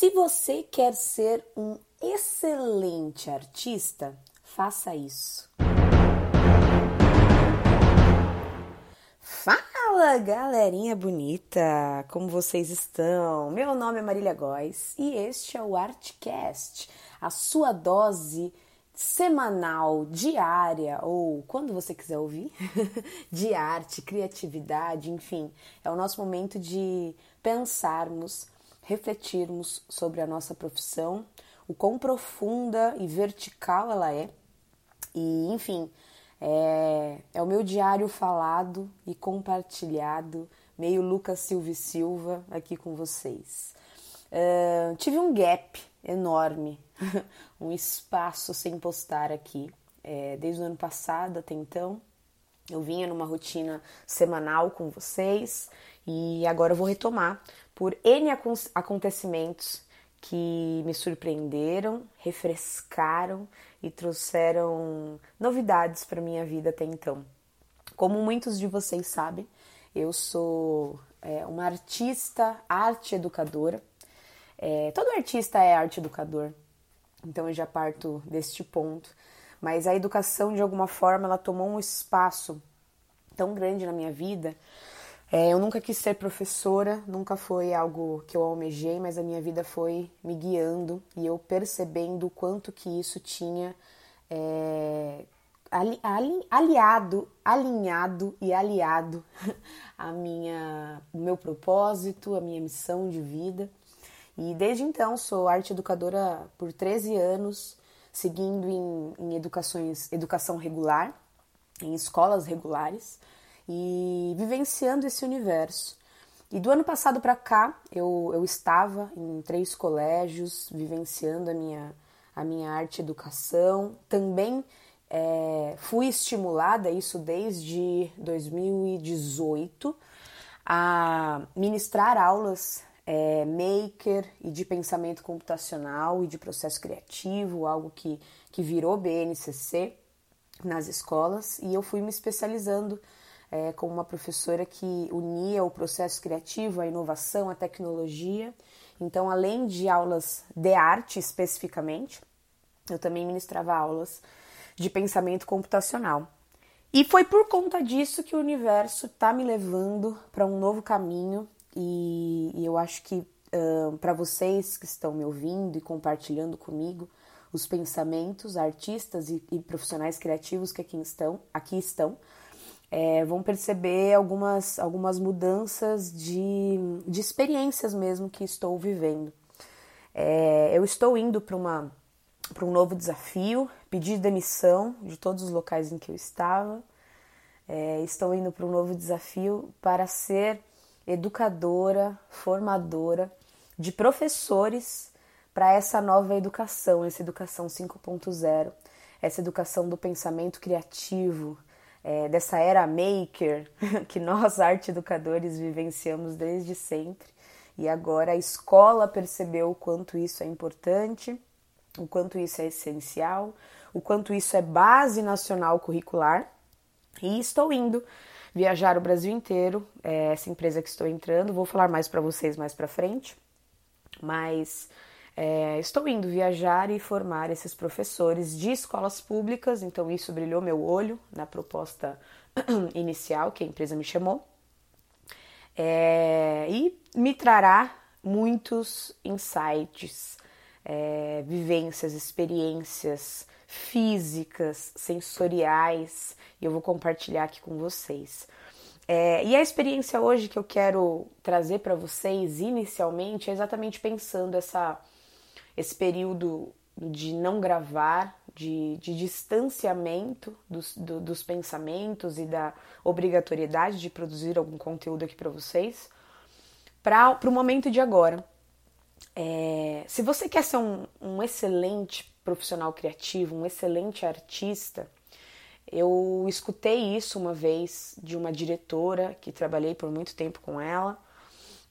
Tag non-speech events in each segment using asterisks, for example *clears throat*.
Se você quer ser um excelente artista, faça isso. Fala, galerinha bonita! Como vocês estão? Meu nome é Marília Góes e este é o Artcast, a sua dose semanal, diária ou quando você quiser ouvir, *laughs* de arte, criatividade, enfim, é o nosso momento de pensarmos, refletirmos sobre a nossa profissão, o quão profunda e vertical ela é, e enfim, é, é o meu diário falado e compartilhado, meio Lucas Silva Silva aqui com vocês. Uh, tive um gap enorme, *laughs* um espaço sem postar aqui, é, desde o ano passado até então. Eu vinha numa rotina semanal com vocês e agora eu vou retomar por N acontecimentos que me surpreenderam, refrescaram e trouxeram novidades para minha vida até então. Como muitos de vocês sabem, eu sou é, uma artista, arte educadora. É, todo artista é arte educador, então eu já parto deste ponto. Mas a educação, de alguma forma, ela tomou um espaço tão grande na minha vida é, eu nunca quis ser professora, nunca foi algo que eu almejei, mas a minha vida foi me guiando e eu percebendo o quanto que isso tinha é, ali, ali, aliado, alinhado e aliado *laughs* a minha, o meu propósito, a minha missão de vida. E desde então sou arte educadora por 13 anos, seguindo em, em educações, educação regular, em escolas regulares e vivenciando esse universo. E do ano passado para cá, eu, eu estava em três colégios, vivenciando a minha, a minha arte educação. Também é, fui estimulada, isso desde 2018, a ministrar aulas é, maker e de pensamento computacional e de processo criativo, algo que, que virou BNCC nas escolas, e eu fui me especializando é, como uma professora que unia o processo criativo, a inovação, a tecnologia. Então, além de aulas de arte especificamente, eu também ministrava aulas de pensamento computacional. E foi por conta disso que o universo está me levando para um novo caminho e, e eu acho que uh, para vocês que estão me ouvindo e compartilhando comigo os pensamentos, artistas e, e profissionais criativos que aqui estão, aqui estão é, vão perceber algumas, algumas mudanças de, de experiências mesmo que estou vivendo. É, eu estou indo para uma para um novo desafio, pedi demissão de todos os locais em que eu estava. É, estou indo para um novo desafio para ser educadora, formadora de professores para essa nova educação, essa educação 5.0, essa educação do pensamento criativo, é, dessa era maker *laughs* que nós, arte educadores, vivenciamos desde sempre. E agora a escola percebeu o quanto isso é importante, o quanto isso é essencial, o quanto isso é base nacional curricular. E estou indo viajar o Brasil inteiro, é essa empresa que estou entrando, vou falar mais para vocês mais para frente. Mas é, estou indo viajar e formar esses professores de escolas públicas, então isso brilhou meu olho na proposta *clears throat* inicial que a empresa me chamou. É, e me trará muitos insights, é, vivências, experiências físicas, sensoriais, e eu vou compartilhar aqui com vocês. É, e a experiência hoje que eu quero trazer para vocês inicialmente é exatamente pensando essa esse período de não gravar, de, de distanciamento dos, do, dos pensamentos e da obrigatoriedade de produzir algum conteúdo aqui para vocês, para o momento de agora. É, se você quer ser um, um excelente profissional criativo, um excelente artista, eu escutei isso uma vez de uma diretora que trabalhei por muito tempo com ela.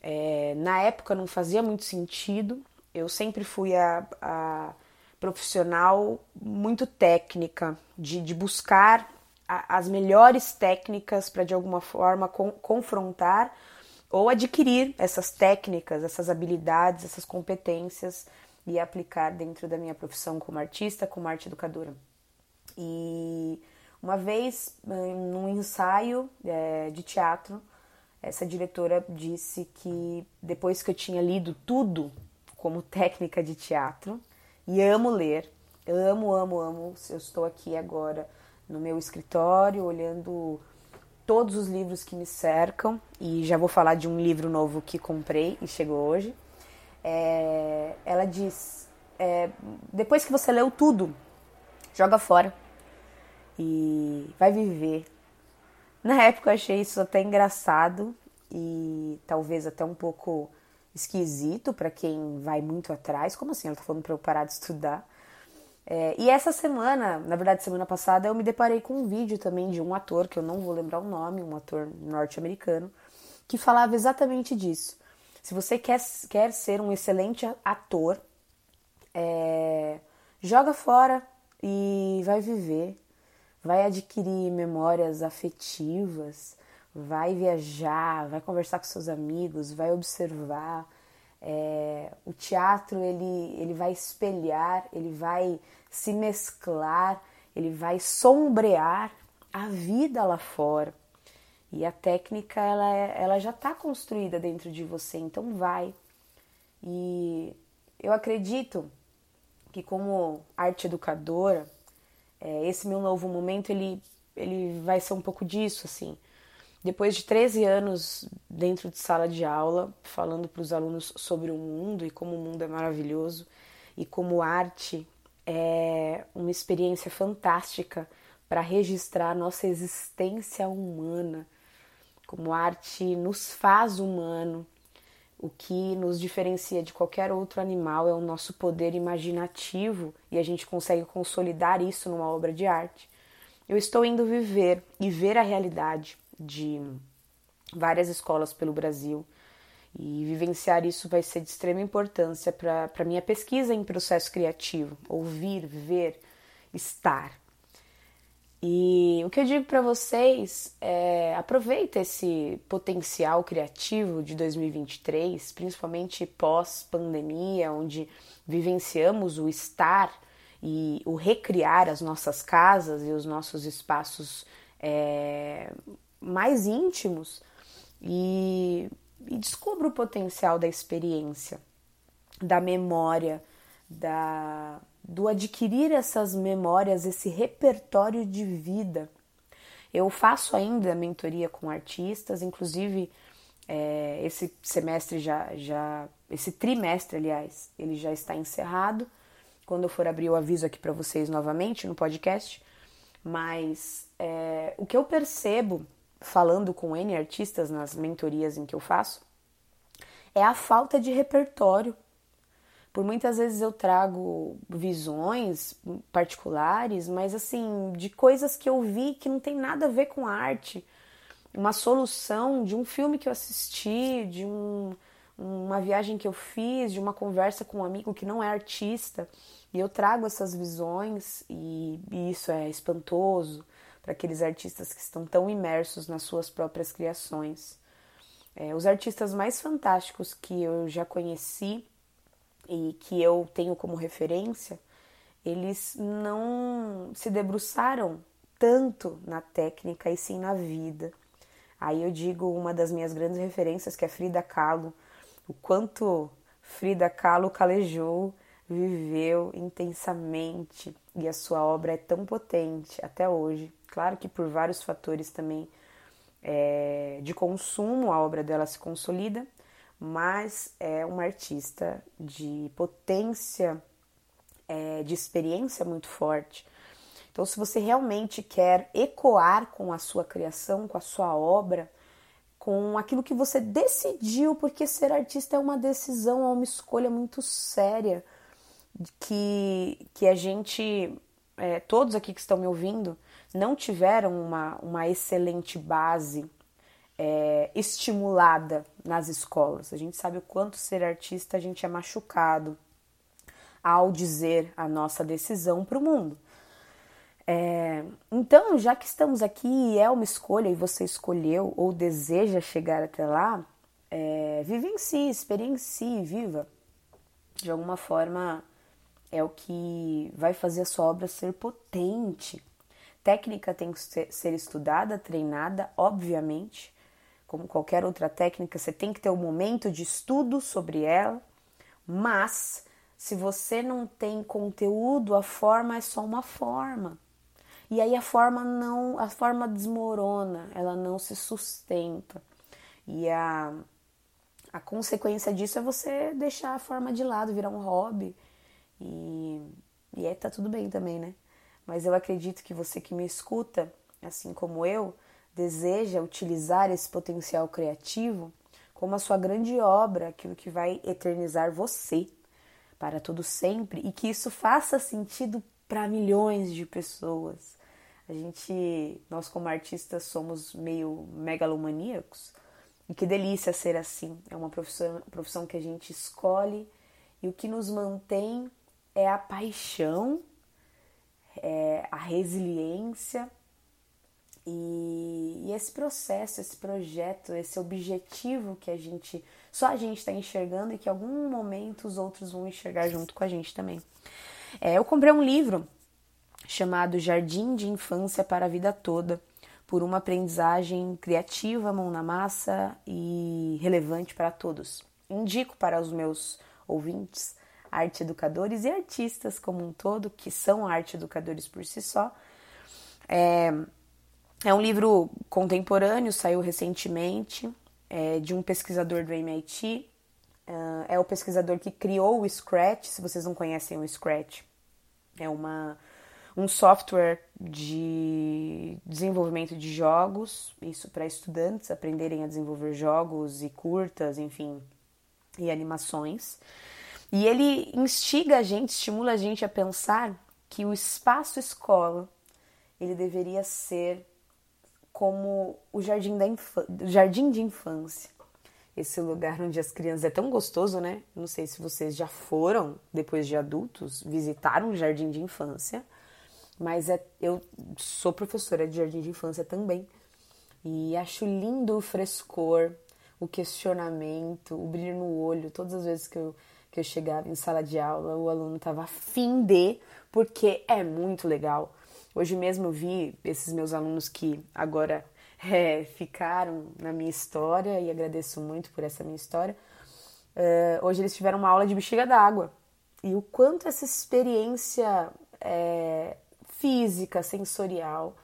É, na época não fazia muito sentido, eu sempre fui a, a profissional muito técnica, de, de buscar a, as melhores técnicas para de alguma forma com, confrontar ou adquirir essas técnicas, essas habilidades, essas competências e aplicar dentro da minha profissão como artista, como arte educadora. E uma vez, num ensaio é, de teatro, essa diretora disse que depois que eu tinha lido tudo como técnica de teatro, e amo ler, amo, amo, amo, eu estou aqui agora no meu escritório olhando todos os livros que me cercam e já vou falar de um livro novo que comprei e chegou hoje. É, ela diz: é, depois que você leu tudo, joga fora e vai viver. Na época eu achei isso até engraçado e talvez até um pouco esquisito para quem vai muito atrás. Como assim? Ela tá falando para eu parar de estudar. É, e essa semana, na verdade, semana passada, eu me deparei com um vídeo também de um ator, que eu não vou lembrar o nome, um ator norte-americano, que falava exatamente disso. Se você quer, quer ser um excelente ator, é, joga fora e vai viver, vai adquirir memórias afetivas, vai viajar, vai conversar com seus amigos, vai observar. É, o teatro ele, ele vai espelhar, ele vai se mesclar, ele vai sombrear a vida lá fora. E a técnica ela, é, ela já está construída dentro de você, então vai. E eu acredito que como arte educadora, é, esse meu novo momento ele, ele vai ser um pouco disso, assim. Depois de 13 anos dentro de sala de aula, falando para os alunos sobre o mundo e como o mundo é maravilhoso e como arte é uma experiência fantástica para registrar nossa existência humana, como arte nos faz humano. O que nos diferencia de qualquer outro animal é o nosso poder imaginativo e a gente consegue consolidar isso numa obra de arte. Eu estou indo viver e ver a realidade de várias escolas pelo Brasil e vivenciar isso vai ser de extrema importância para a minha pesquisa em processo criativo. Ouvir, ver, estar. E o que eu digo para vocês é aproveita esse potencial criativo de 2023, principalmente pós-pandemia, onde vivenciamos o estar e o recriar as nossas casas e os nossos espaços é, mais íntimos e e descubra o potencial da experiência, da memória, da, do adquirir essas memórias, esse repertório de vida. Eu faço ainda mentoria com artistas, inclusive é, esse semestre já, já, esse trimestre, aliás, ele já está encerrado. Quando eu for abrir, eu aviso aqui para vocês novamente no podcast. Mas é, o que eu percebo falando com N artistas nas mentorias em que eu faço, é a falta de repertório. Por muitas vezes eu trago visões particulares, mas assim, de coisas que eu vi que não tem nada a ver com arte. Uma solução de um filme que eu assisti, de um, uma viagem que eu fiz, de uma conversa com um amigo que não é artista. E eu trago essas visões e, e isso é espantoso para aqueles artistas que estão tão imersos nas suas próprias criações. É, os artistas mais fantásticos que eu já conheci e que eu tenho como referência, eles não se debruçaram tanto na técnica e sim na vida. Aí eu digo uma das minhas grandes referências, que é Frida Kahlo, o quanto Frida Kahlo calejou, viveu intensamente e a sua obra é tão potente até hoje. Claro que por vários fatores também é, de consumo a obra dela se consolida, mas é uma artista de potência, é, de experiência muito forte. Então, se você realmente quer ecoar com a sua criação, com a sua obra, com aquilo que você decidiu, porque ser artista é uma decisão, é uma escolha muito séria, que, que a gente, é, todos aqui que estão me ouvindo, não tiveram uma, uma excelente base é, estimulada nas escolas. A gente sabe o quanto ser artista a gente é machucado ao dizer a nossa decisão para o mundo. É, então, já que estamos aqui e é uma escolha e você escolheu ou deseja chegar até lá, é, vivencie, experiencie, viva. De alguma forma é o que vai fazer a sua obra ser potente. Técnica tem que ser estudada, treinada, obviamente, como qualquer outra técnica, você tem que ter um momento de estudo sobre ela, mas se você não tem conteúdo, a forma é só uma forma. E aí a forma não, a forma desmorona, ela não se sustenta. E a, a consequência disso é você deixar a forma de lado, virar um hobby. E, e aí tá tudo bem também, né? Mas eu acredito que você que me escuta, assim como eu, deseja utilizar esse potencial criativo como a sua grande obra, aquilo que vai eternizar você para todo sempre e que isso faça sentido para milhões de pessoas. A gente, nós como artistas somos meio megalomaníacos e que delícia ser assim. É uma profissão, profissão que a gente escolhe e o que nos mantém é a paixão, é a resiliência e, e, esse processo, esse projeto, esse objetivo que a gente, só a gente está enxergando e que em algum momento os outros vão enxergar junto com a gente também. É, eu comprei um livro chamado Jardim de Infância para a Vida Toda, por uma aprendizagem criativa, mão na massa e relevante para todos. Indico para os meus ouvintes, arte educadores e artistas como um todo, que são arte educadores por si só. É, é um livro contemporâneo, saiu recentemente, é, de um pesquisador do MIT. Uh, é o pesquisador que criou o Scratch, se vocês não conhecem o Scratch. É uma um software de desenvolvimento de jogos, isso para estudantes aprenderem a desenvolver jogos e curtas, enfim, e animações. E ele instiga a gente, estimula a gente a pensar que o espaço escola ele deveria ser como o jardim, da jardim de infância. Esse lugar onde as crianças é tão gostoso, né? Não sei se vocês já foram, depois de adultos, visitar um jardim de infância mas é, eu sou professora de jardim de infância também e acho lindo o frescor, o questionamento, o brilho no olho. Todas as vezes que eu, que eu chegava em sala de aula, o aluno estava afim de, porque é muito legal. Hoje mesmo eu vi esses meus alunos que agora *laughs* é, ficaram na minha história e agradeço muito por essa minha história. Uh, hoje eles tiveram uma aula de bexiga d'água e o quanto essa experiência é, física, sensorial,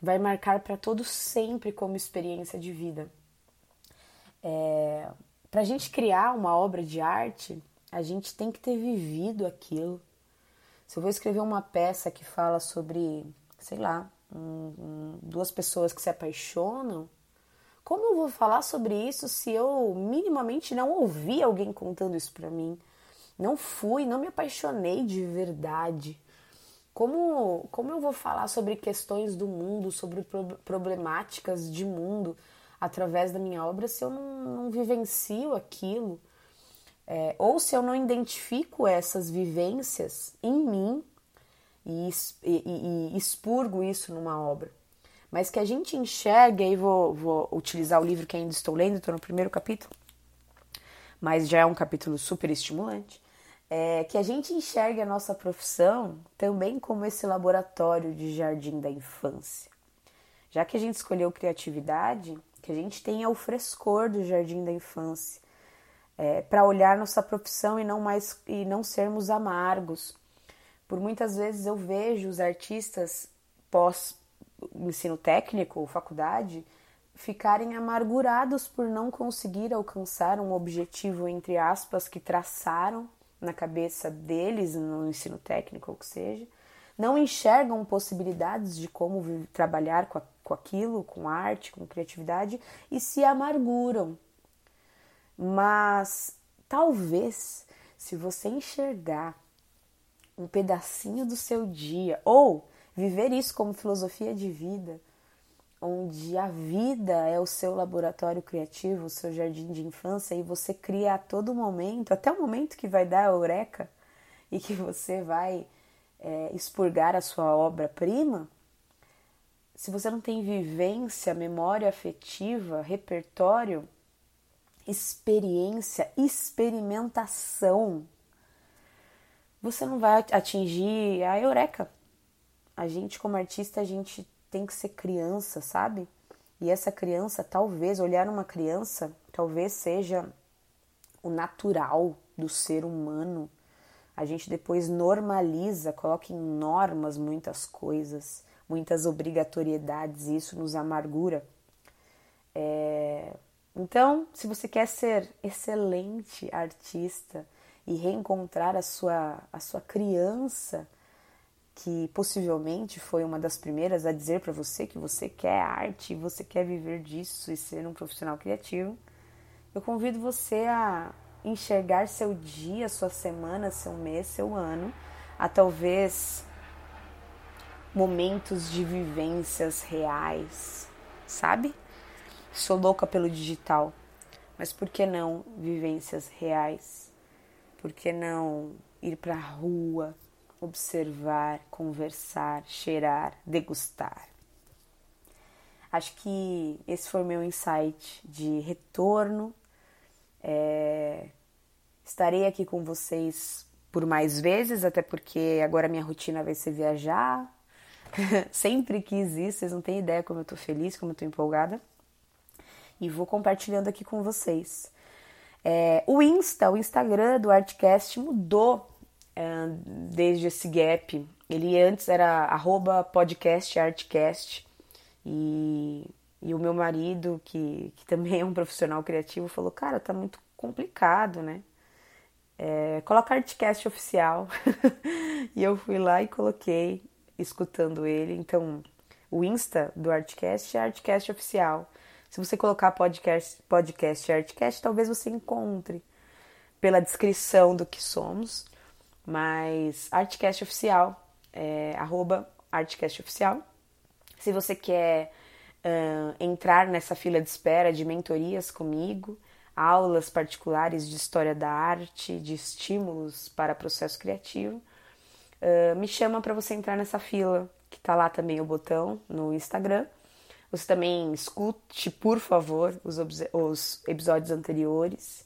vai marcar para todos sempre como experiência de vida. É, para a gente criar uma obra de arte, a gente tem que ter vivido aquilo. Se eu vou escrever uma peça que fala sobre, sei lá, um, um, duas pessoas que se apaixonam, como eu vou falar sobre isso se eu minimamente não ouvi alguém contando isso para mim? Não fui, não me apaixonei de verdade. Como, como eu vou falar sobre questões do mundo, sobre problemáticas de mundo através da minha obra se eu não, não vivencio aquilo? É, ou se eu não identifico essas vivências em mim e, e, e, expurgo isso numa obra. Mas que a gente enxergue, aí vou, vou utilizar o livro que ainda estou lendo, estou no primeiro capítulo, mas já é um capítulo super estimulante é, que a gente enxergue a nossa profissão também como esse laboratório de jardim da infância. Já que a gente escolheu criatividade, que a gente tenha o frescor do jardim da infância, é, para olhar nossa profissão e não mais e não sermos amargos. Por muitas vezes eu vejo os artistas pós ensino técnico ou faculdade ficarem amargurados por não conseguir alcançar um objetivo entre aspas que traçaram na cabeça deles, no ensino técnico ou que seja, não enxergam possibilidades de como trabalhar com, a, com aquilo, com arte, com criatividade e se amarguram. Mas talvez, se você enxergar um pedacinho do seu dia ou viver isso como filosofia de vida, onde a vida é o seu laboratório criativo, o seu jardim de infância, e você cria a todo momento, até o momento que vai dar a eureka e que você vai é, expurgar a sua obra-prima, se você não tem vivência, memória afetiva, repertório, experiência, experimentação, você não vai atingir a eureka. A gente, como artista, a gente tem que ser criança, sabe? E essa criança, talvez, olhar uma criança, talvez seja o natural do ser humano. A gente depois normaliza, coloca em normas muitas coisas, muitas obrigatoriedades, e isso nos amargura. É... Então, se você quer ser excelente artista e reencontrar a sua, a sua criança, que possivelmente foi uma das primeiras a dizer para você que você quer arte, você quer viver disso e ser um profissional criativo, eu convido você a enxergar seu dia, sua semana, seu mês, seu ano, a talvez momentos de vivências reais, sabe? Sou louca pelo digital, mas por que não vivências reais? Por que não ir para a rua, observar, conversar, cheirar, degustar. Acho que esse foi meu insight de retorno. É... Estarei aqui com vocês por mais vezes, até porque agora minha rotina vai ser viajar. *laughs* Sempre quis isso, vocês não têm ideia como eu tô feliz, como eu tô empolgada. E vou compartilhando aqui com vocês. É, o Insta, o Instagram do Artcast mudou desde esse gap. Ele antes era arroba podcast artcast e, e o meu marido, que, que também é um profissional criativo, falou, cara, tá muito complicado, né? É, coloca Artcast oficial. *laughs* e eu fui lá e coloquei, escutando ele. Então, o Insta do Artcast é Artcast oficial. Se você colocar podcast, podcast Artcast, talvez você encontre pela descrição do que somos. Mas Artcast Oficial, é, arroba Artcast Oficial. Se você quer uh, entrar nessa fila de espera de mentorias comigo, aulas particulares de história da arte, de estímulos para processo criativo, uh, me chama para você entrar nessa fila, que tá lá também o botão no Instagram. Você também escute, por favor, os, os episódios anteriores,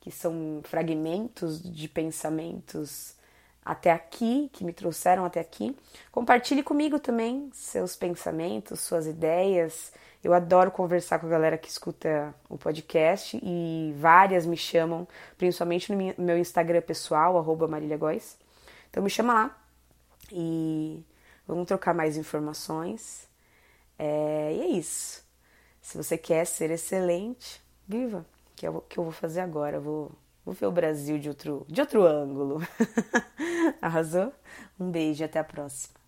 que são fragmentos de pensamentos até aqui, que me trouxeram até aqui. Compartilhe comigo também seus pensamentos, suas ideias. Eu adoro conversar com a galera que escuta o podcast e várias me chamam, principalmente no meu Instagram pessoal, arroba. Então me chama lá e vamos trocar mais informações. É, e é isso. Se você quer ser excelente, viva, que é o que eu vou fazer agora. Eu vou Vou ver o Brasil de outro, de outro ângulo. *laughs* Arrasou? Um beijo e até a próxima.